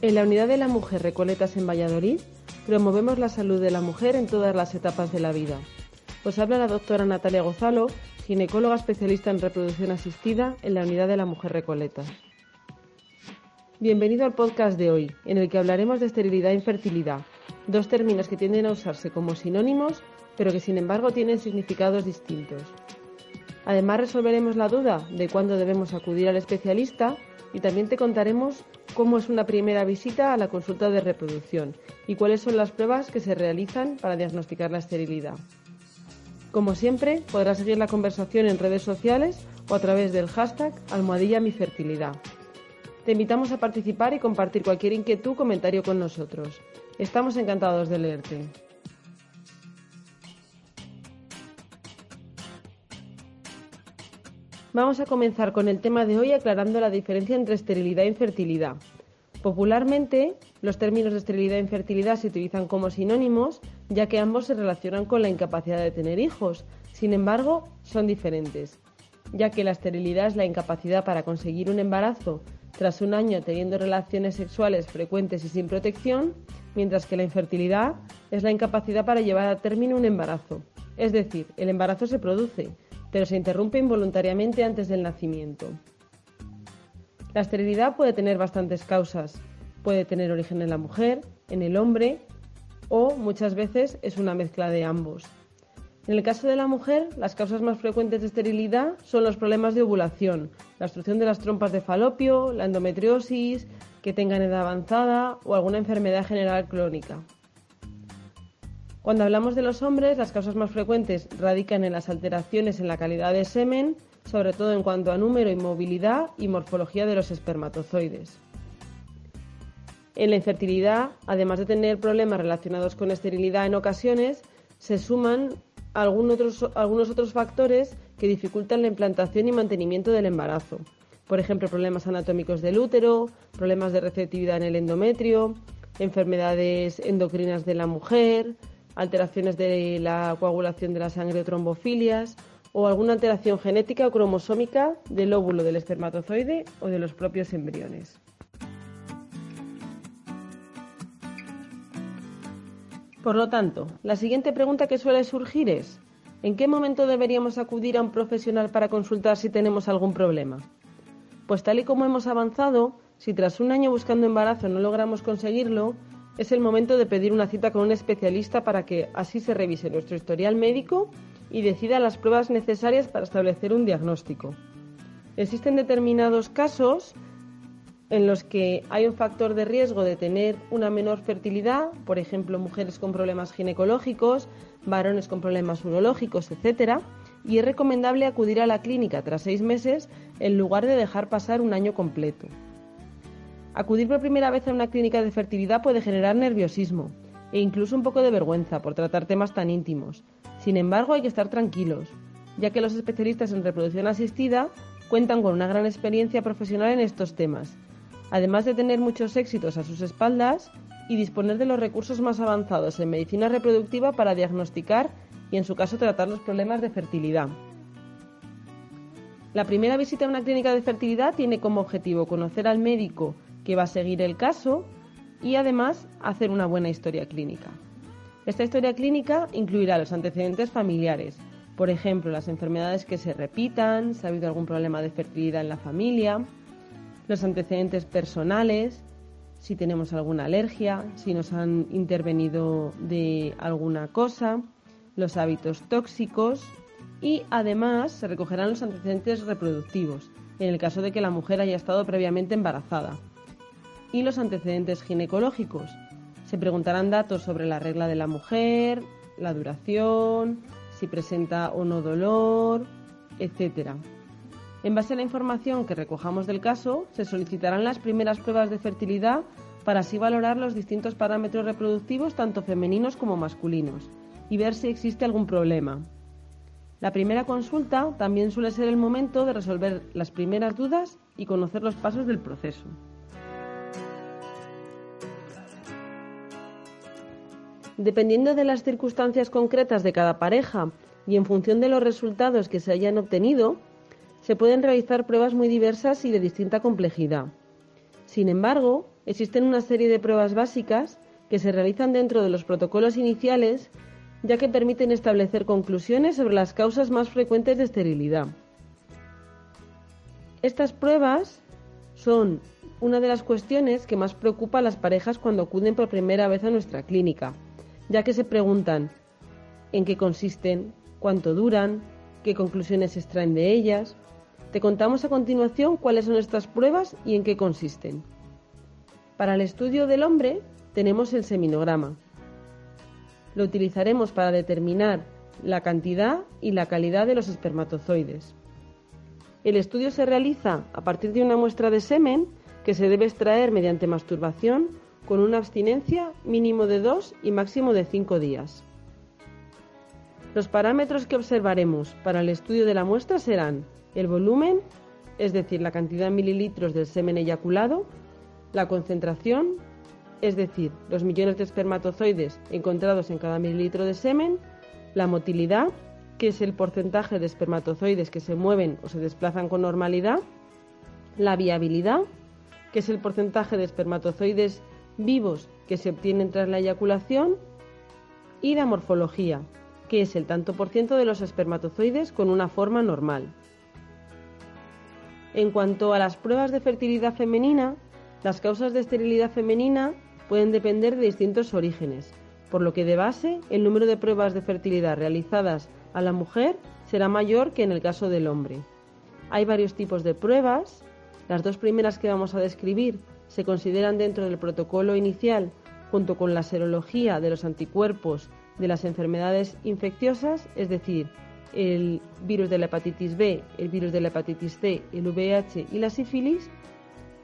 En la Unidad de la Mujer Recoletas en Valladolid promovemos la salud de la mujer en todas las etapas de la vida. Os habla la doctora Natalia Gozalo, ginecóloga especialista en reproducción asistida en la Unidad de la Mujer Recoletas. Bienvenido al podcast de hoy, en el que hablaremos de esterilidad e infertilidad, dos términos que tienden a usarse como sinónimos, pero que sin embargo tienen significados distintos. Además resolveremos la duda de cuándo debemos acudir al especialista y también te contaremos cómo es una primera visita a la consulta de reproducción y cuáles son las pruebas que se realizan para diagnosticar la esterilidad. Como siempre, podrás seguir la conversación en redes sociales o a través del hashtag almohadilla. Te invitamos a participar y compartir cualquier inquietud o comentario con nosotros. Estamos encantados de leerte. Vamos a comenzar con el tema de hoy aclarando la diferencia entre esterilidad e infertilidad. Popularmente, los términos de esterilidad e infertilidad se utilizan como sinónimos, ya que ambos se relacionan con la incapacidad de tener hijos. Sin embargo, son diferentes, ya que la esterilidad es la incapacidad para conseguir un embarazo tras un año teniendo relaciones sexuales frecuentes y sin protección, mientras que la infertilidad es la incapacidad para llevar a término un embarazo. Es decir, el embarazo se produce, pero se interrumpe involuntariamente antes del nacimiento. La esterilidad puede tener bastantes causas. Puede tener origen en la mujer, en el hombre o muchas veces es una mezcla de ambos. En el caso de la mujer, las causas más frecuentes de esterilidad son los problemas de ovulación, la obstrucción de las trompas de falopio, la endometriosis, que tengan edad avanzada o alguna enfermedad general crónica. Cuando hablamos de los hombres, las causas más frecuentes radican en las alteraciones en la calidad de semen, sobre todo en cuanto a número y movilidad y morfología de los espermatozoides. En la infertilidad, además de tener problemas relacionados con esterilidad en ocasiones, se suman algunos otros, factores que dificultan la implantación y mantenimiento del embarazo. Por ejemplo, problemas anatómicos del útero, problemas de receptividad en el endometrio, enfermedades endocrinas de la mujer, alteraciones de la coagulación de la sangre o trombofilias, o alguna alteración genética o cromosómica del óvulo del espermatozoide o de los propios embriones. Por lo tanto, la siguiente pregunta que suele surgir es, ¿en qué momento deberíamos acudir a un profesional para consultar si tenemos algún problema? Pues tal y como hemos avanzado, si tras un año buscando embarazo no logramos conseguirlo, es el momento de pedir una cita con un especialista para que así se revise nuestro historial médico y decida las pruebas necesarias para establecer un diagnóstico. Existen determinados casos en los que hay un factor de riesgo de tener una menor fertilidad, por ejemplo, mujeres con problemas ginecológicos, varones con problemas urológicos, etc., y es recomendable acudir a la clínica tras seis meses en lugar de dejar pasar un año completo. Acudir por primera vez a una clínica de fertilidad puede generar nerviosismo e incluso un poco de vergüenza por tratar temas tan íntimos. Sin embargo, hay que estar tranquilos, ya que los especialistas en reproducción asistida cuentan con una gran experiencia profesional en estos temas, además de tener muchos éxitos a sus espaldas y disponer de los recursos más avanzados en medicina reproductiva para diagnosticar y en su caso tratar los problemas de fertilidad. La primera visita a una clínica de fertilidad tiene como objetivo conocer al médico que va a seguir el caso y además hacer una buena historia clínica. Esta historia clínica incluirá los antecedentes familiares, por ejemplo, las enfermedades que se repitan, si ha habido algún problema de fertilidad en la familia, los antecedentes personales, si tenemos alguna alergia, si nos han intervenido de alguna cosa, los hábitos tóxicos y además se recogerán los antecedentes reproductivos, en el caso de que la mujer haya estado previamente embarazada y los antecedentes ginecológicos. Se preguntarán datos sobre la regla de la mujer, la duración, si presenta o no dolor, etc. En base a la información que recojamos del caso, se solicitarán las primeras pruebas de fertilidad para así valorar los distintos parámetros reproductivos tanto femeninos como masculinos y ver si existe algún problema. La primera consulta también suele ser el momento de resolver las primeras dudas y conocer los pasos del proceso. Dependiendo de las circunstancias concretas de cada pareja y en función de los resultados que se hayan obtenido, se pueden realizar pruebas muy diversas y de distinta complejidad. Sin embargo, existen una serie de pruebas básicas que se realizan dentro de los protocolos iniciales ya que permiten establecer conclusiones sobre las causas más frecuentes de esterilidad. Estas pruebas son una de las cuestiones que más preocupa a las parejas cuando acuden por primera vez a nuestra clínica, ya que se preguntan en qué consisten, cuánto duran, qué conclusiones se extraen de ellas. Te contamos a continuación cuáles son estas pruebas y en qué consisten. Para el estudio del hombre tenemos el seminograma. Lo utilizaremos para determinar la cantidad y la calidad de los espermatozoides. El estudio se realiza a partir de una muestra de semen que se debe extraer mediante masturbación con una abstinencia mínimo de 2 y máximo de 5 días. Los parámetros que observaremos para el estudio de la muestra serán el volumen, es decir, la cantidad en mililitros del semen eyaculado, la concentración, es decir, los millones de espermatozoides encontrados en cada mililitro de semen, la motilidad, que es el porcentaje de espermatozoides que se mueven o se desplazan con normalidad, la viabilidad, que es el porcentaje de espermatozoides vivos que se obtienen tras la eyaculación, y la morfología, que es el tanto por ciento de los espermatozoides con una forma normal. En cuanto a las pruebas de fertilidad femenina, las causas de esterilidad femenina pueden depender de distintos orígenes, por lo que de base el número de pruebas de fertilidad realizadas a la mujer será mayor que en el caso del hombre. Hay varios tipos de pruebas. Las dos primeras que vamos a describir se consideran dentro del protocolo inicial junto con la serología de los anticuerpos de las enfermedades infecciosas, es decir, el virus de la hepatitis B, el virus de la hepatitis C, el VIH y la sífilis,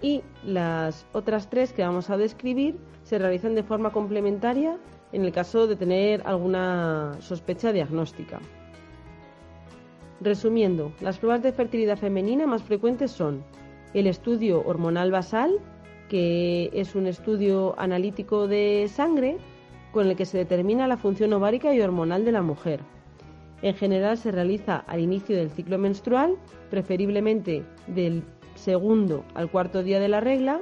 y las otras tres que vamos a describir se realizan de forma complementaria en el caso de tener alguna sospecha diagnóstica. Resumiendo, las pruebas de fertilidad femenina más frecuentes son el estudio hormonal basal, que es un estudio analítico de sangre con el que se determina la función ovárica y hormonal de la mujer. En general se realiza al inicio del ciclo menstrual, preferiblemente del segundo al cuarto día de la regla,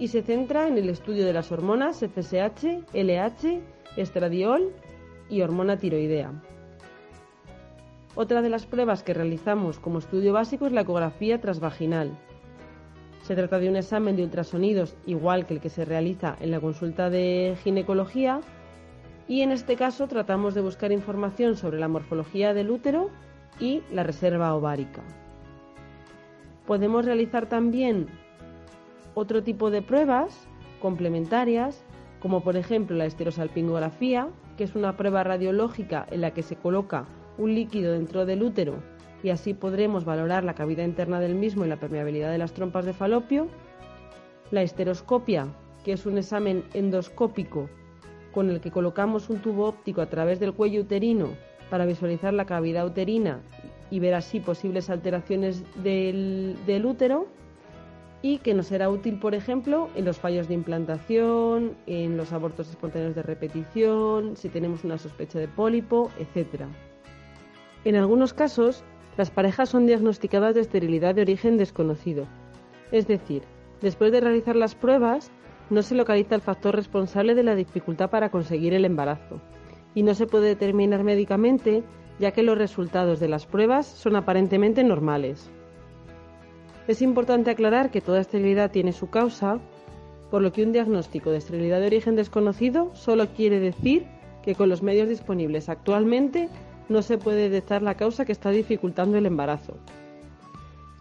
y se centra en el estudio de las hormonas FSH, LH, estradiol y hormona tiroidea. Otra de las pruebas que realizamos como estudio básico es la ecografía transvaginal. Se trata de un examen de ultrasonidos igual que el que se realiza en la consulta de ginecología y en este caso tratamos de buscar información sobre la morfología del útero y la reserva ovárica. Podemos realizar también otro tipo de pruebas complementarias, como por ejemplo la esterosalpingografía, que es una prueba radiológica en la que se coloca un líquido dentro del útero y así podremos valorar la cavidad interna del mismo y la permeabilidad de las trompas de falopio. La esteroscopia, que es un examen endoscópico con el que colocamos un tubo óptico a través del cuello uterino para visualizar la cavidad uterina y ver así posibles alteraciones del, del útero y que nos será útil, por ejemplo, en los fallos de implantación, en los abortos espontáneos de repetición, si tenemos una sospecha de pólipo, etc. En algunos casos, las parejas son diagnosticadas de esterilidad de origen desconocido, es decir, después de realizar las pruebas, no se localiza el factor responsable de la dificultad para conseguir el embarazo y no se puede determinar médicamente ya que los resultados de las pruebas son aparentemente normales. Es importante aclarar que toda esterilidad tiene su causa, por lo que un diagnóstico de esterilidad de origen desconocido solo quiere decir que con los medios disponibles actualmente no se puede detectar la causa que está dificultando el embarazo.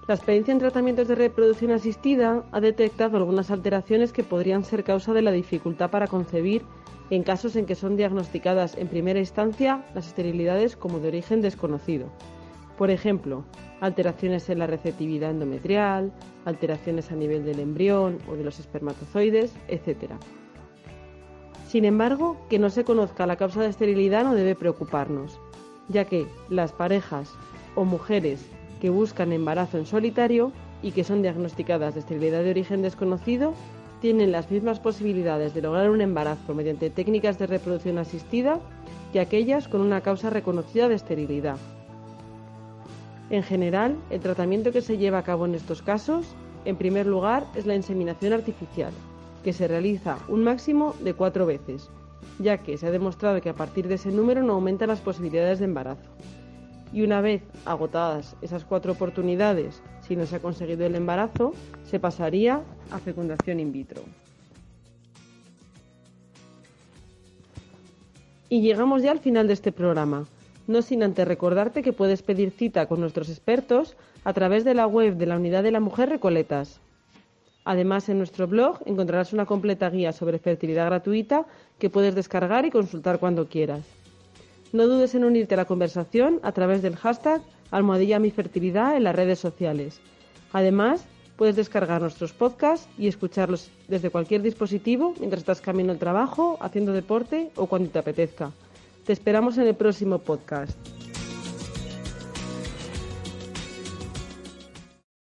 La experiencia en tratamientos de reproducción asistida ha detectado algunas alteraciones que podrían ser causa de la dificultad para concebir en casos en que son diagnosticadas en primera instancia las esterilidades como de origen desconocido. Por ejemplo, alteraciones en la receptividad endometrial, alteraciones a nivel del embrión o de los espermatozoides, etc. Sin embargo, que no se conozca la causa de esterilidad no debe preocuparnos, ya que las parejas o mujeres que buscan embarazo en solitario y que son diagnosticadas de esterilidad de origen desconocido tienen las mismas posibilidades de lograr un embarazo mediante técnicas de reproducción asistida que aquellas con una causa reconocida de esterilidad. En general, el tratamiento que se lleva a cabo en estos casos, en primer lugar, es la inseminación artificial, que se realiza un máximo de cuatro veces, ya que se ha demostrado que a partir de ese número no aumentan las posibilidades de embarazo. Y una vez agotadas esas cuatro oportunidades, si no se ha conseguido el embarazo, se pasaría a fecundación in vitro. Y llegamos ya al final de este programa, no sin antes recordarte que puedes pedir cita con nuestros expertos a través de la web de la Unidad de la Mujer Recoletas. Además, en nuestro blog encontrarás una completa guía sobre fertilidad gratuita que puedes descargar y consultar cuando quieras. No dudes en unirte a la conversación a través del hashtag almohadilla mi fertilidad en las redes sociales. Además, puedes descargar nuestros podcasts y escucharlos desde cualquier dispositivo mientras estás camino al trabajo, haciendo deporte o cuando te apetezca. Te esperamos en el próximo podcast.